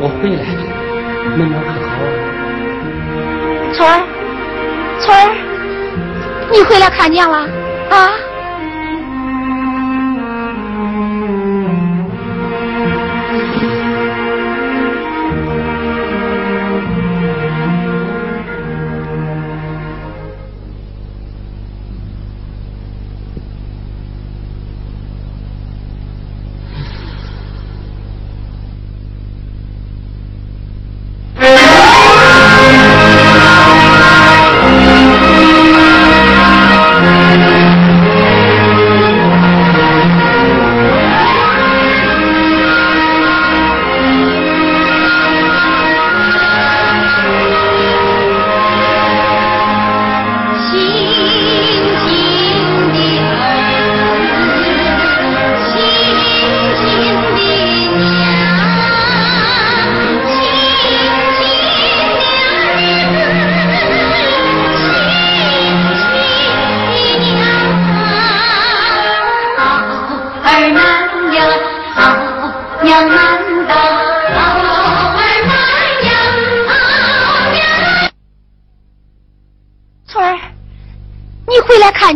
我回来了，妹妹可好啊？春儿，春儿，你回来看娘了啊？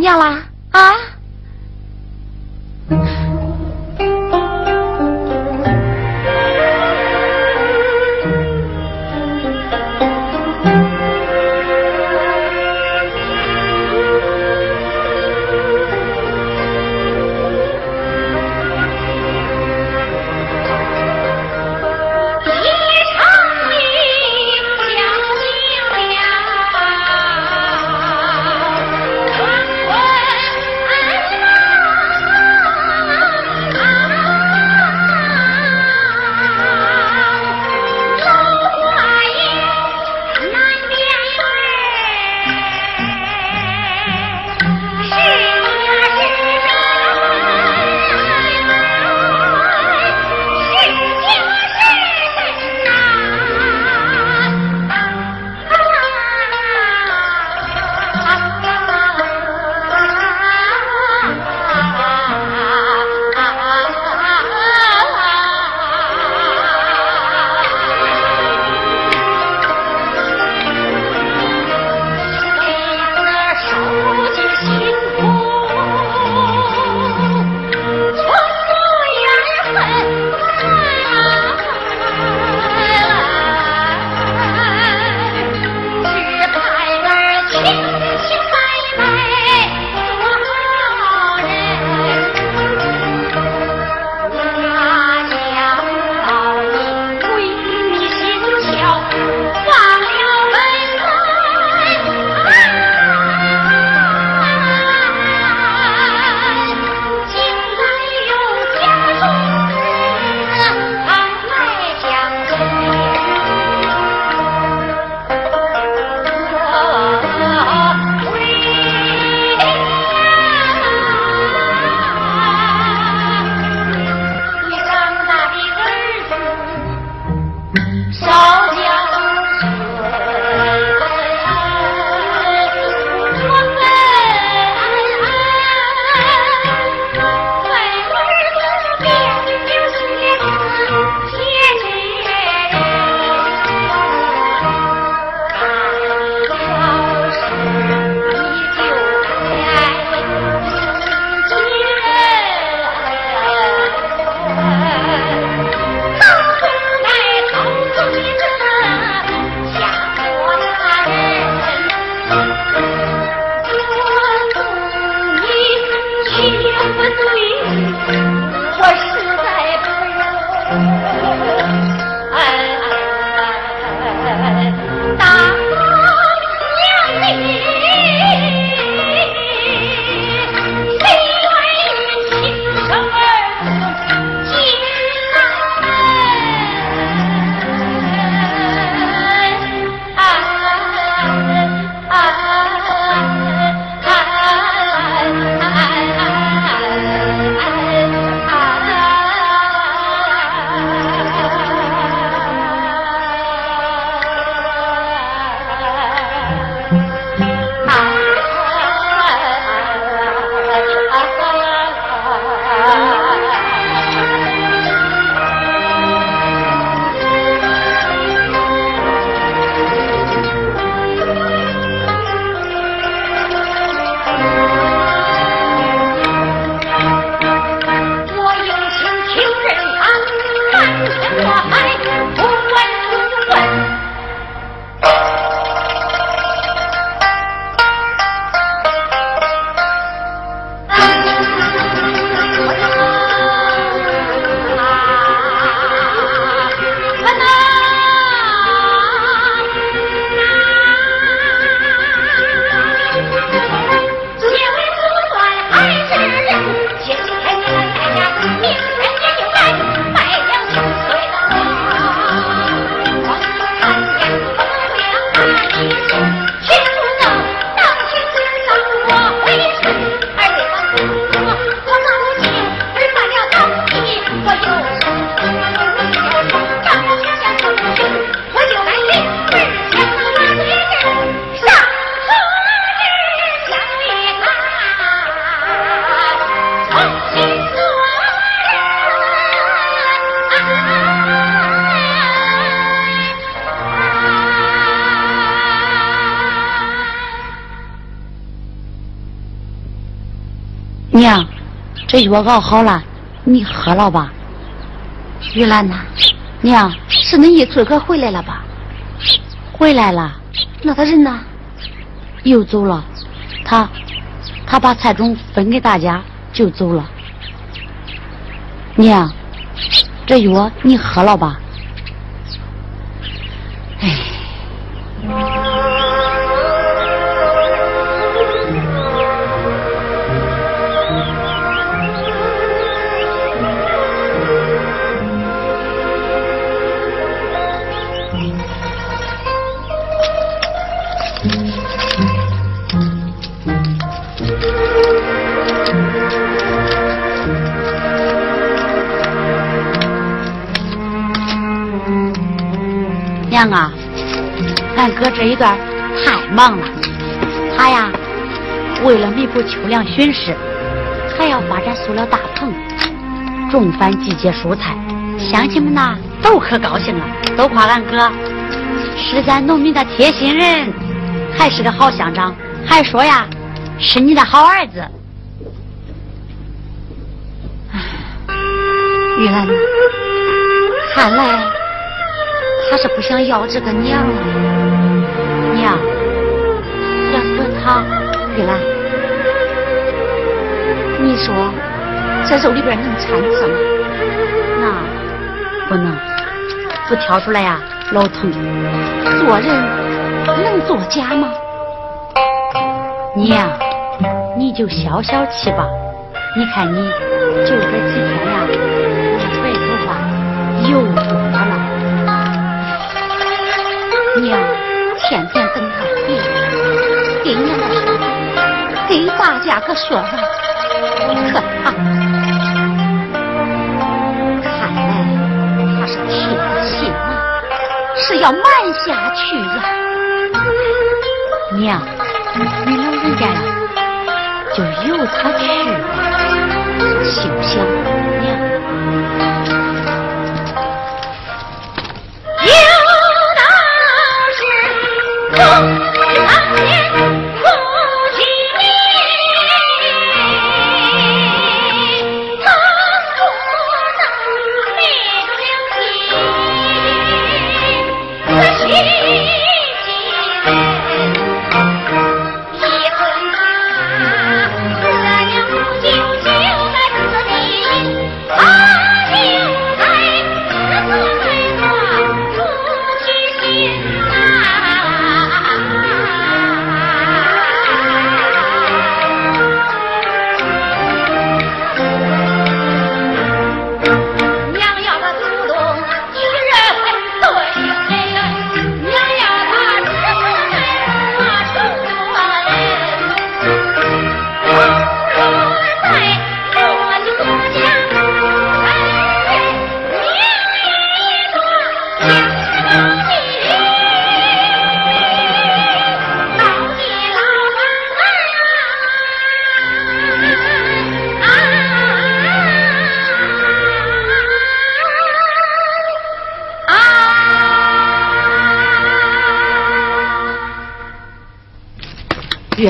尿啦。这药熬好了，你喝了吧。玉兰呐，娘，是恁一村哥回来了吧？回来了。那他人呢？又走了。他，他把菜种分给大家就走了。娘，这药你喝了吧。娘啊，俺哥这一段太忙了，他呀为了弥补秋粮损失，还要发展塑料大棚，种繁季节蔬菜，乡亲们呐都可高兴了，都夸俺哥是咱农民的贴心人，还是个好乡长，还说呀是你的好儿子。玉兰，看来。他是不想要这个娘了，娘，要是他，玉兰，你说这肉里边能掺子吗？那不能，不挑出来呀，老疼。做人能作假吗？娘，你就消消气吧。你看你就这几天呀，这白头发又娘，天天跟他比，给娘说，给大家可说法，可他看来他是铁了心啊，是要瞒下去呀。娘，你老人家呀，就由他去吧，休想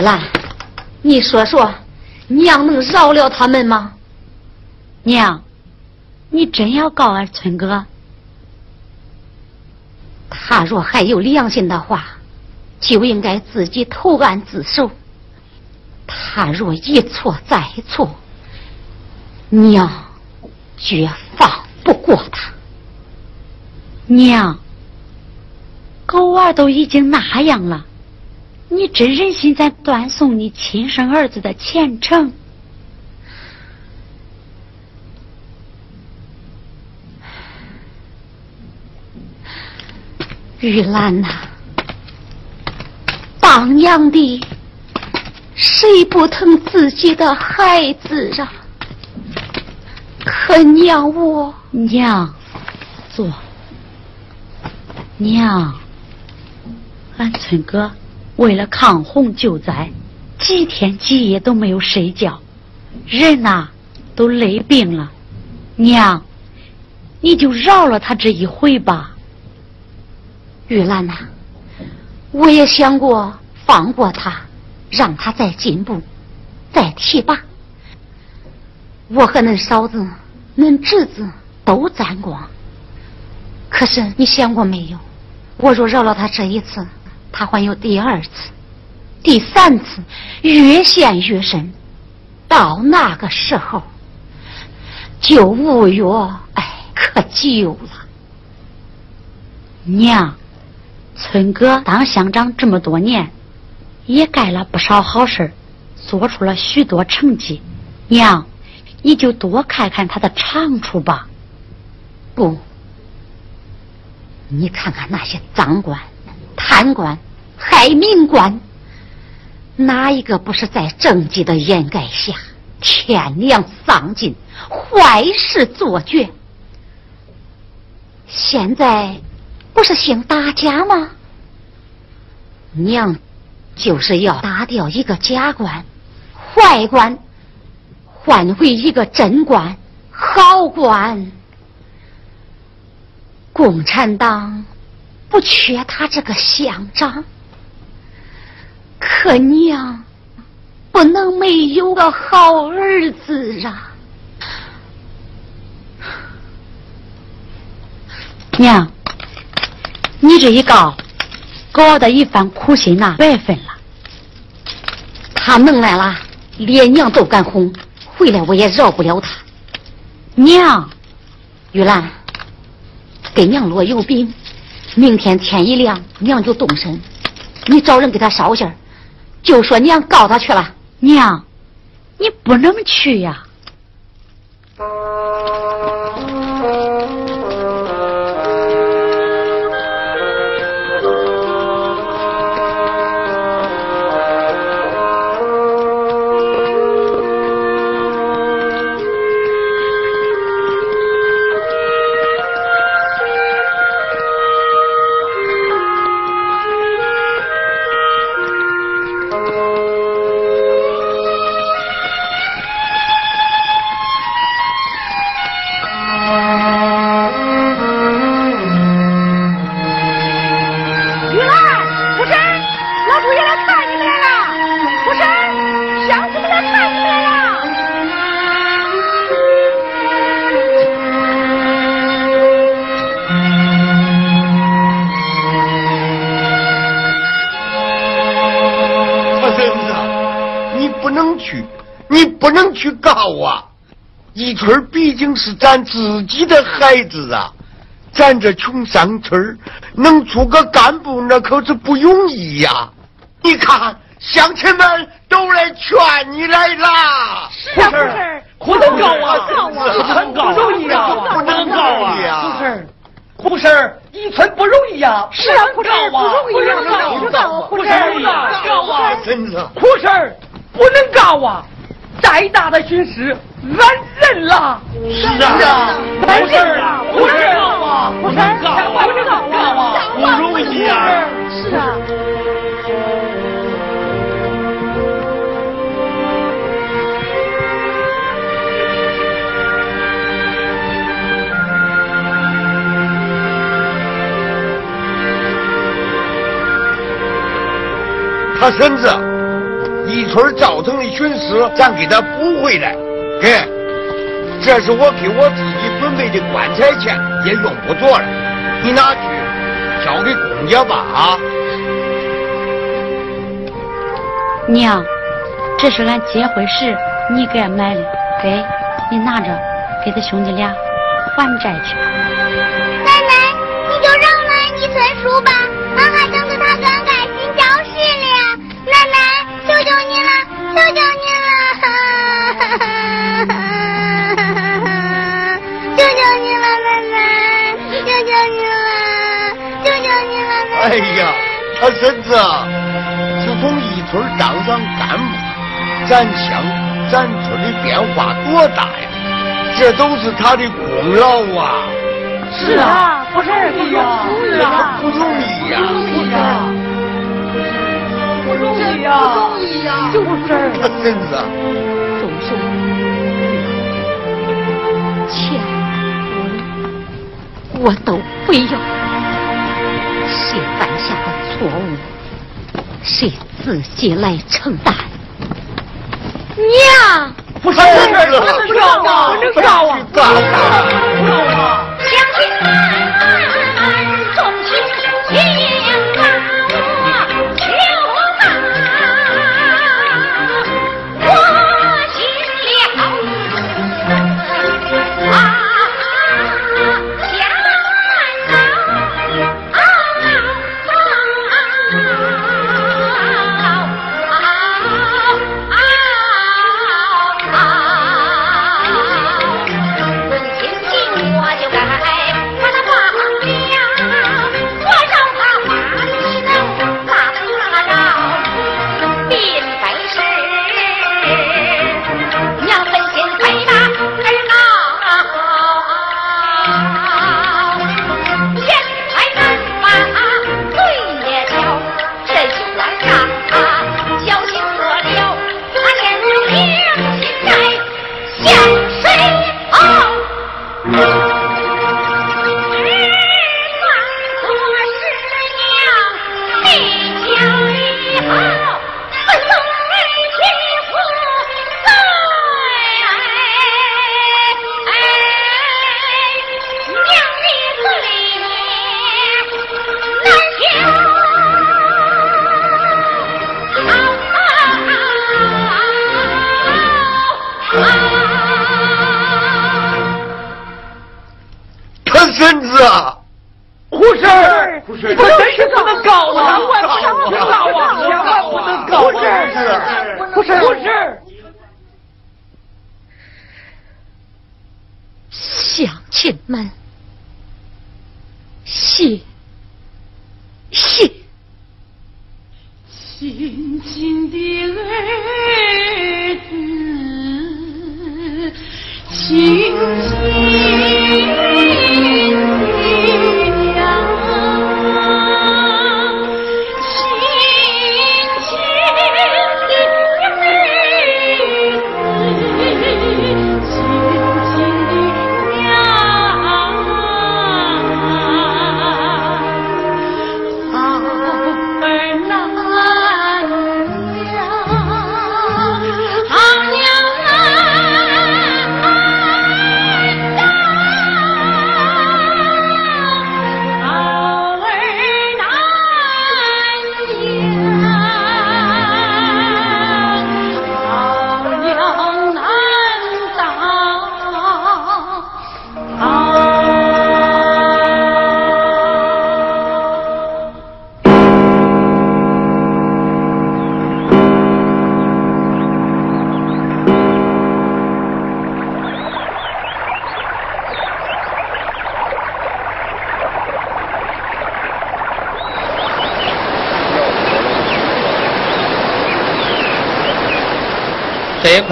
兰，你说说，娘能饶了他们吗？娘，你真要告俺春哥？他若还有良心的话，就应该自己投案自首。他若一错再错，娘绝放不过他。娘，狗娃都已经那样了。你真忍心咱断送你亲生儿子的前程？玉兰呐，当娘的谁不疼自己的孩子啊？可娘我娘，坐。娘，俺村哥。为了抗洪救灾，几天几夜都没有睡觉，人呐都累病了。娘，你就饶了他这一回吧。玉兰呐，我也想过放过他，让他再进步，再提拔。我和恁嫂子、恁侄子都沾光。可是你想过没有？我若饶了他这一次，他还有第二次、第三次，越陷越深。到那个时候，就无药哎可救了。娘，村哥当乡长这么多年，也干了不少好事做出了许多成绩。娘，你就多看看他的长处吧。不。你看看那些赃官、贪官、害民官，哪一个不是在政绩的掩盖下，天良丧尽，坏事做绝？现在不是兴打假吗？娘就是要打掉一个假官、坏官，换回一个真官、好官。共产党不缺他这个乡长，可娘不能没有个好儿子啊！娘，你这一告，搞的一番苦心呐，白费了。他能来了，连娘都敢哄，回来我也饶不了他。娘，玉兰。给娘落油饼，明天天一亮，娘就动身。你找人给他捎信就说娘告他去了。娘，你不能去呀。啊！一村毕竟是咱自己的孩子啊，咱这穷山村能出个干部，那可是不容易呀。你看，乡亲们都来劝你来啦。是啊，不是，不能告啊，不容易啊，不能告啊。不是，不是，一村不容易呀。是啊，不是，不容易啊，不告，不是，告啊，真的，苦事不能告啊。再大的损失，俺认了。是啊，不是啊，不是啊，不是啊，不是啊，不容易啊。是啊。他孙子。一村造成的损失，咱给他补回来。给，这是我给我自己准备的棺材钱，也用不着了。你拿去交给公家吧，啊！娘，这是俺结婚时你给俺买的，给，你拿着，给他兄弟俩还债去。奶奶，你就让俺一村叔吧，求求你了，求求你了，奶奶，求求你了，求求你了，哎呀，他孙子啊自从一村当上干部，咱乡咱村的变化多大呀！这都是他的功劳啊！是啊，不是的呀，是啊，不容易呀，是啊。不容易呀，不容易呀，就是。他孙子，总是钱我我都不要，谁犯下的错误，谁自己来承担。娘。不是，不能告啊，不能告啊，告啊！这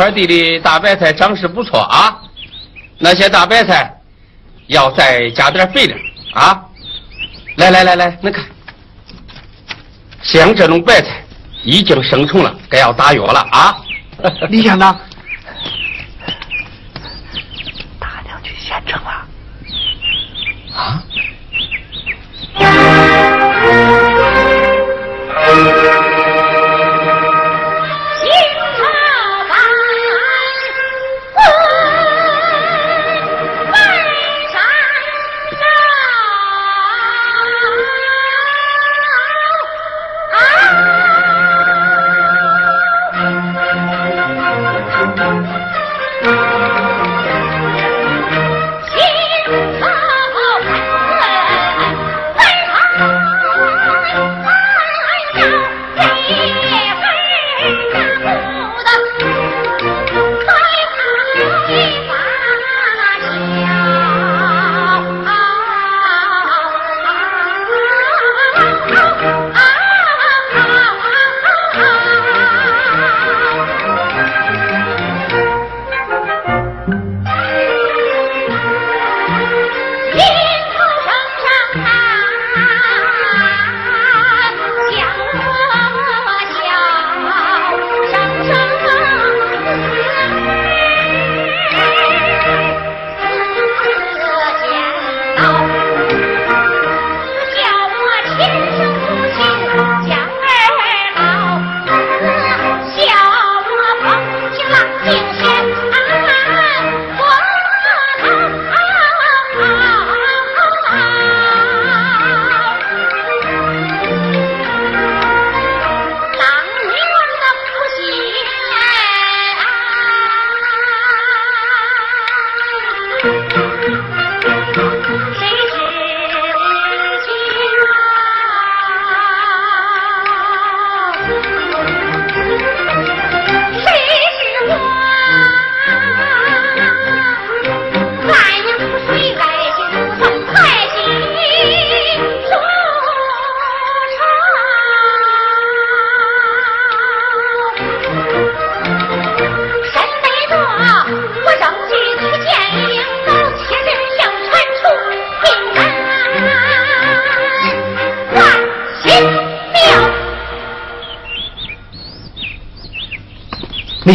块地的大白菜长势不错啊，那些大白菜要再加点肥料啊！来来来来，你看，像这种白菜已经生虫了，该要打药了啊！李乡长。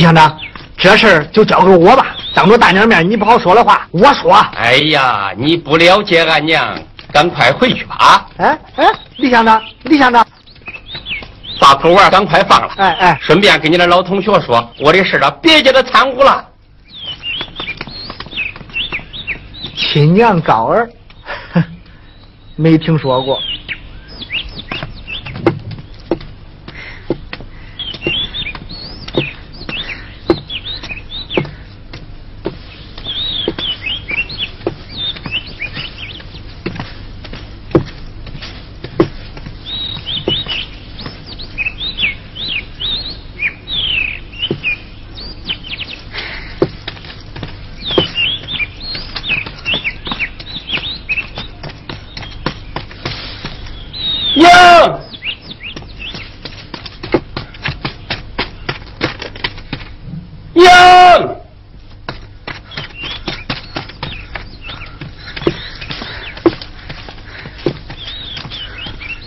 乡长，这事儿就交给我吧。当着大娘面，你不好说的话，我说。哎呀，你不了解俺娘，赶快回去吧啊！哎哎，李乡长，李乡长，把狗娃赶快放了。哎哎，顺便跟你的老同学说，我的事啊，别叫他掺和了。亲娘高儿，没听说过。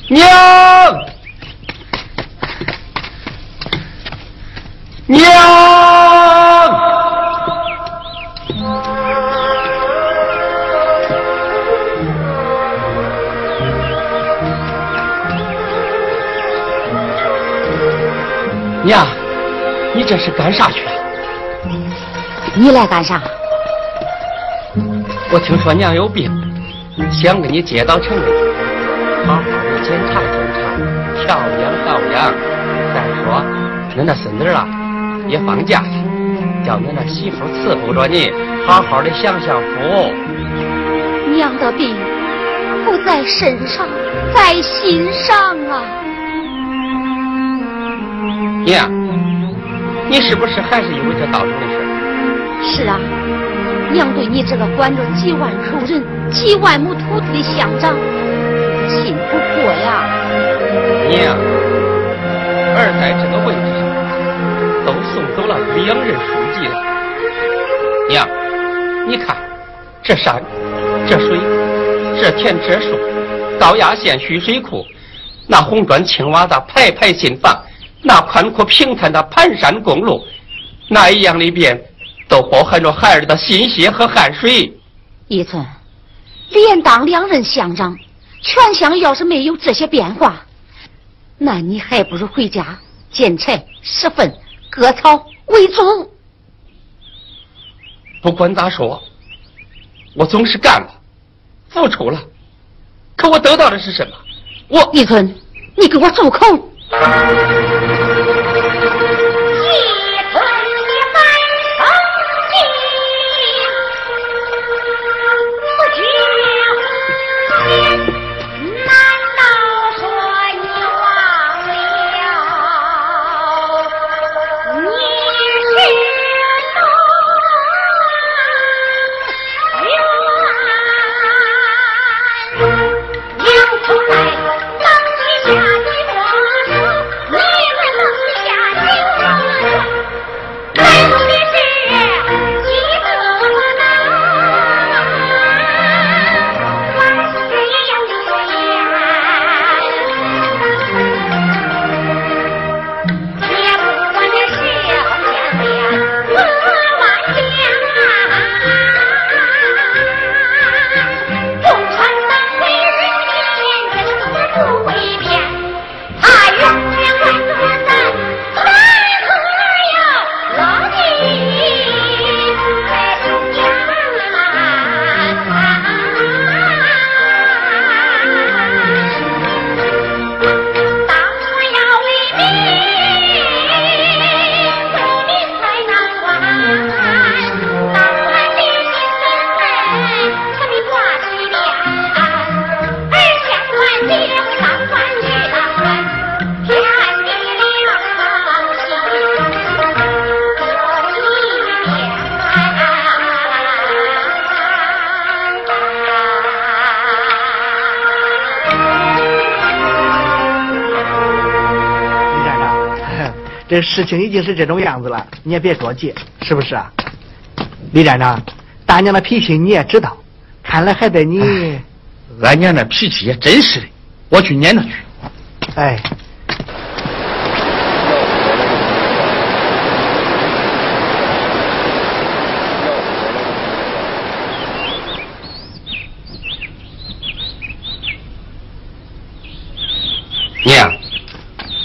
娘娘。娘，你这是干啥去了？你来干啥？我听说娘有病，想给你接到城里，好检查检查，调养调养。再说，恁那孙子啊，也放假去，叫恁那媳妇伺候着你，好好的享享福。娘的病不在身上，在心上啊。娘，你是不是还是因为这道成的事？是啊，娘对你这个管着几万口人、几万亩土地的乡长，信不过呀。娘，儿在这个位置上，都送走了两任书记了。娘，你看，这山，这水，这田，这树，高压线蓄水库，那红砖青瓦的排排新房。那宽阔平坦的盘山公路，那一样里边都包含着孩儿的心血和汗水。一村连当两任乡长，全乡要是没有这些变化，那你还不如回家捡柴拾粪割草为主。不管咋说，我总是干了，付出了，可我得到的是什么？我一村，你给我住口！事情已经是这种样子了，你也别着急，是不是啊？李站长，大娘的脾气你也知道，看来还得你。俺娘那脾气也真是的，我去撵他去。哎。娘，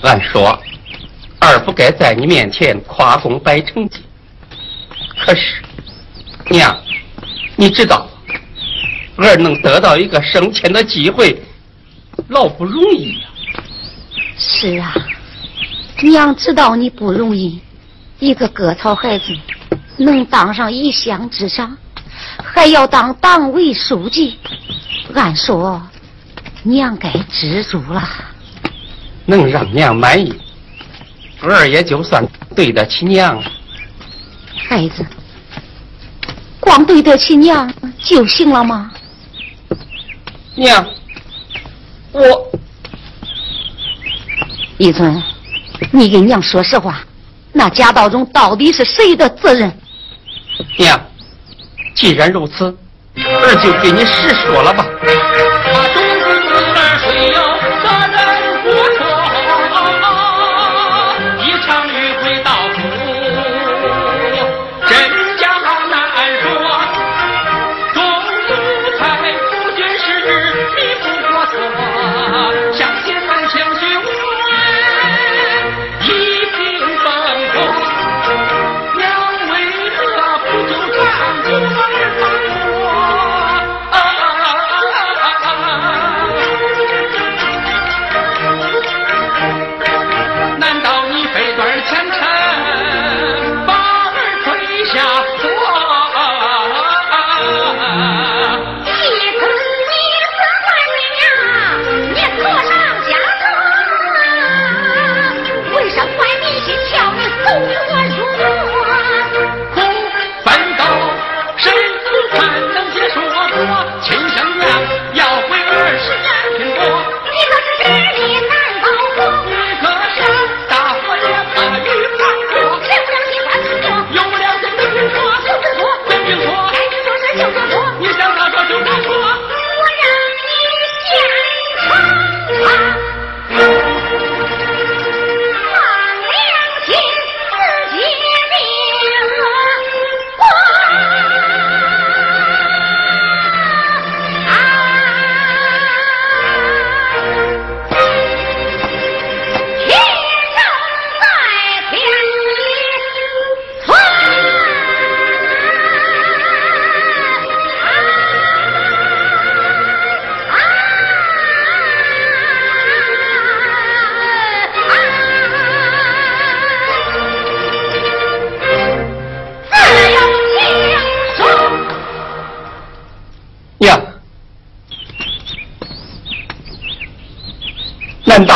俺说。儿不该在你面前夸功摆成绩，可是娘，你知道儿能得到一个升迁的机会，老不容易呀。是啊，娘知道你不容易，一个割草孩子能当上一乡之长，还要当党委书记，按说娘该知足了。能让娘满意，儿也就算对得起娘了。孩子，光对得起娘就行了吗？娘，我一尊，你跟娘说实话，那贾道中到底是谁的责任？娘，既然如此，儿就给你实说了吧。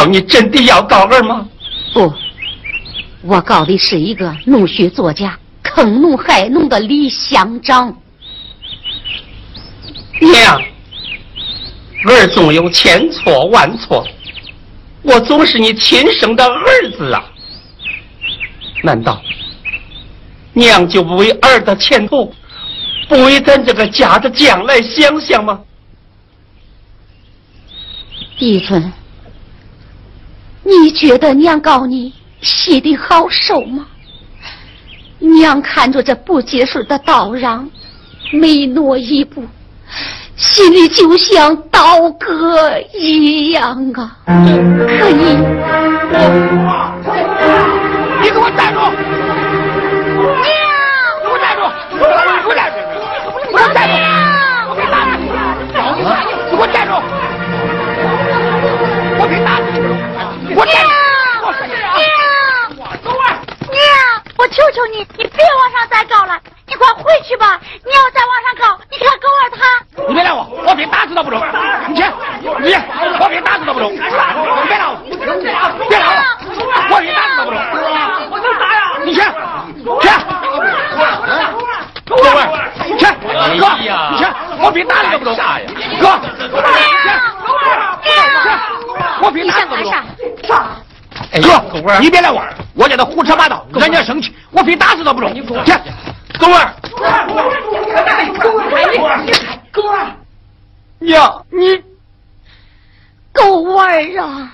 你真的要告儿吗？不，我告的是一个弄虚作假、坑农害农的李乡长。娘，儿总有千错万错，我总是你亲生的儿子啊！难道娘就不为儿的前途，不为咱这个家的将来想想吗？一春。你觉得娘告你喜的好受吗？娘看着这不结实的道壤，每挪一步，心里就像刀割一样啊！可以，你给我站住！求求你，你别往上再告了，你快回去吧。你要再往上告，你看狗儿他。你别拦我，我非打死都不中。你去，你，我非打死都不中。你别拦我，别拦我，我非打死都不中。我能打呀？你去，去，去，哥，你去，我非打你都不中。哥，娘，娘，我非打死都不？哥，你别来玩，我叫他胡扯八道，人家生气，我非打死他不中。去，狗儿。狗儿，娘，你狗儿啊！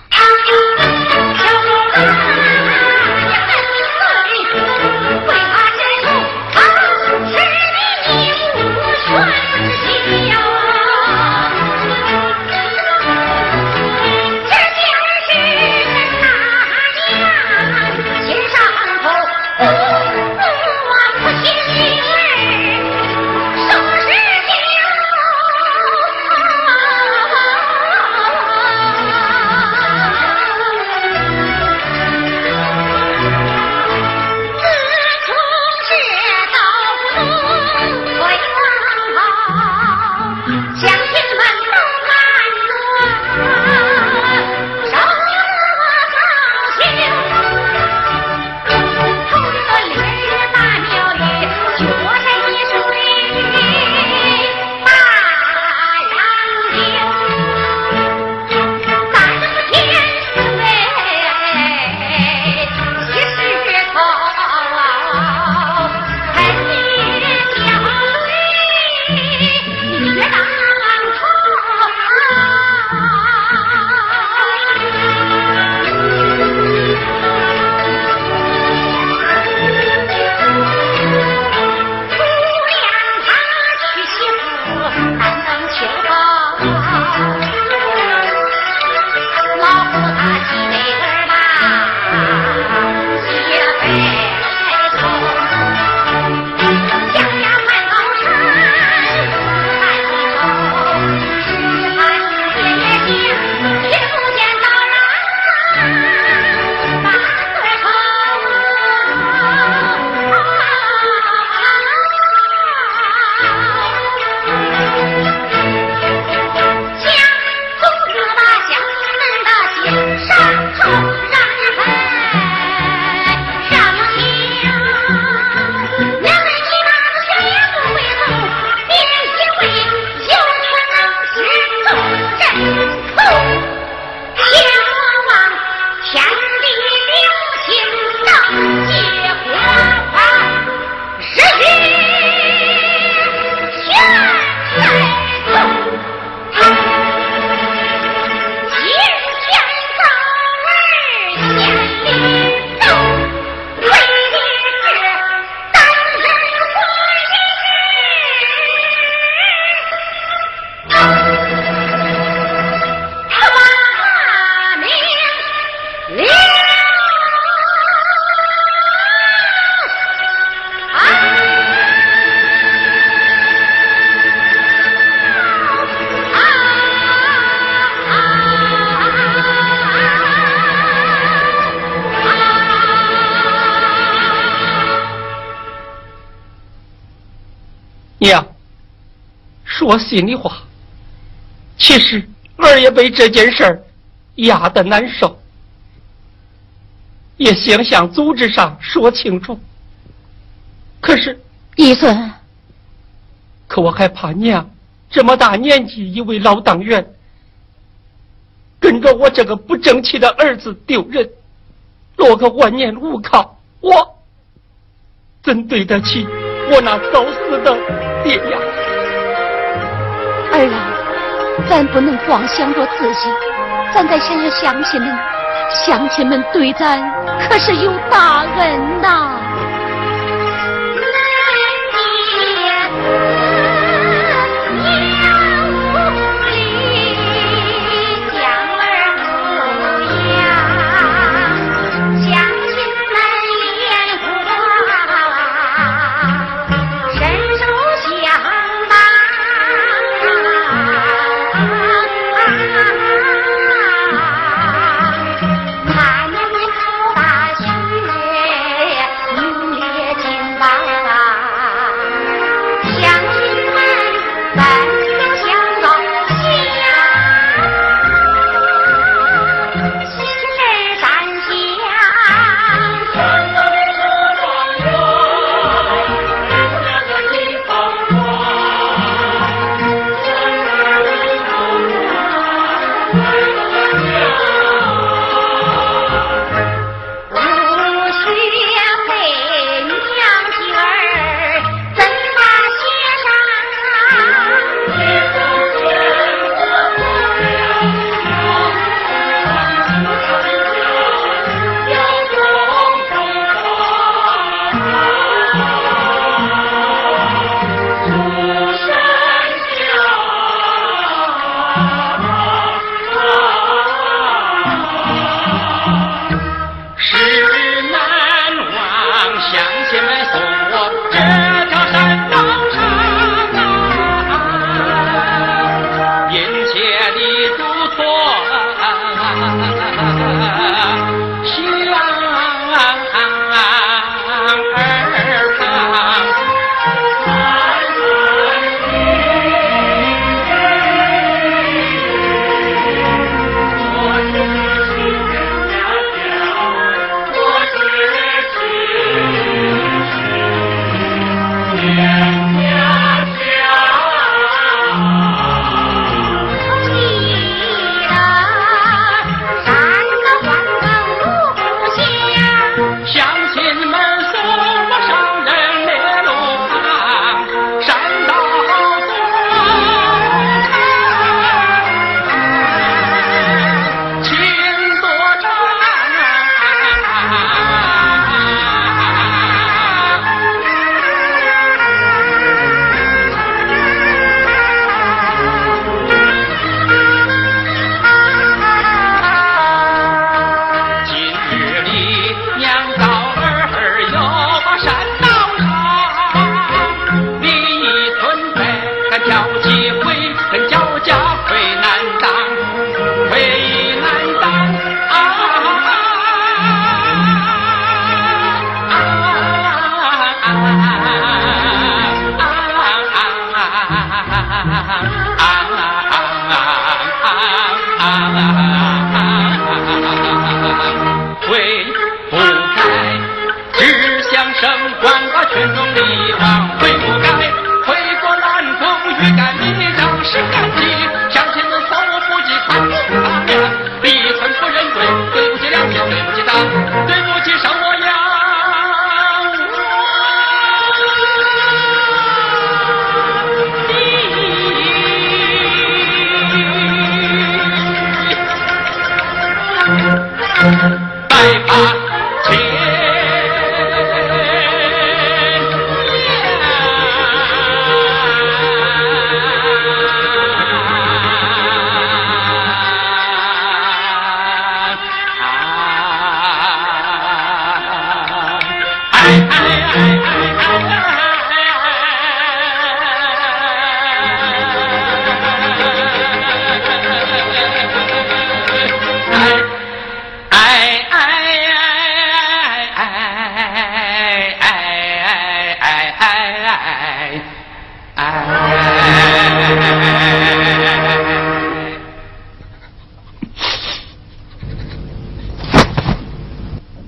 说心里话，其实儿也被这件事儿压得难受，也想向组织上说清楚。可是，义孙，可我还怕娘这么大年纪一位老党员，跟着我这个不争气的儿子丢人，落个万年无靠，我怎对得起我那早死的爹呀？儿啊，咱不能光想着自己，咱得想想乡亲们，乡亲们对咱可是有大恩呐。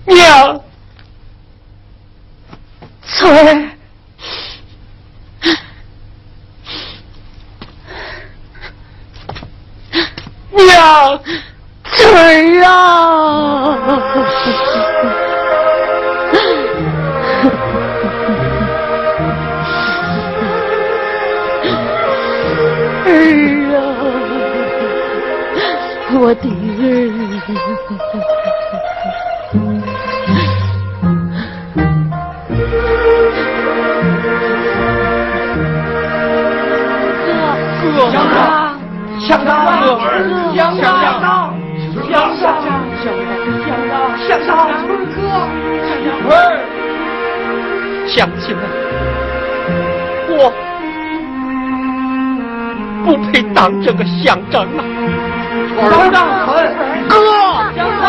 娘，翠儿，娘，翠儿啊！儿啊，我的儿，长，乡长，乡长，乡长，乡长，乡长，乡长，哥，春儿，乡亲们，我不配当这个乡长啊！乡长，哥，乡长，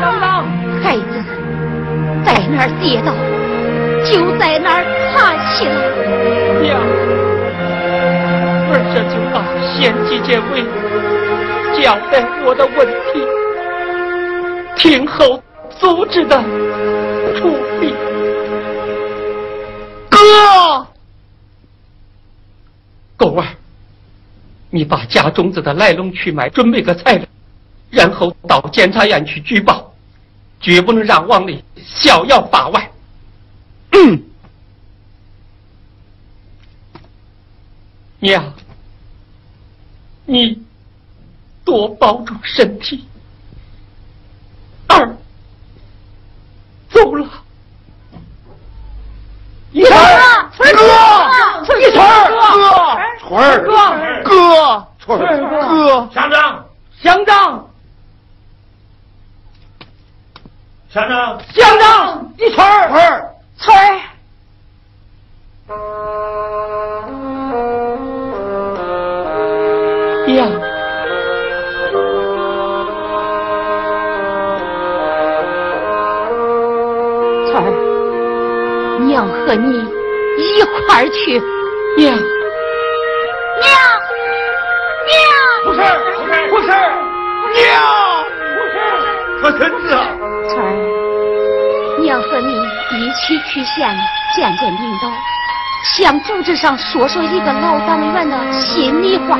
乡长，孩子在哪儿跌倒，就在哪儿爬起来。县纪检委交代我的问题，听候组织的处理。哥，狗儿，你把家中子的来龙去脉准备个材料，然后到检察院去举报，绝不能让王丽逍遥法外。嗯。娘，你多保重身体。二走了，一春儿，哥，一春儿，哥，春儿，哥，春儿，哥，乡长，乡长，乡长，乡长，一春儿，春儿，翠儿，和你一块儿去。娘，娘，娘，不是，不是，娘，可孙子，翠儿，娘和你一起去县见见领导，向组织上说说一个老党员的心里话。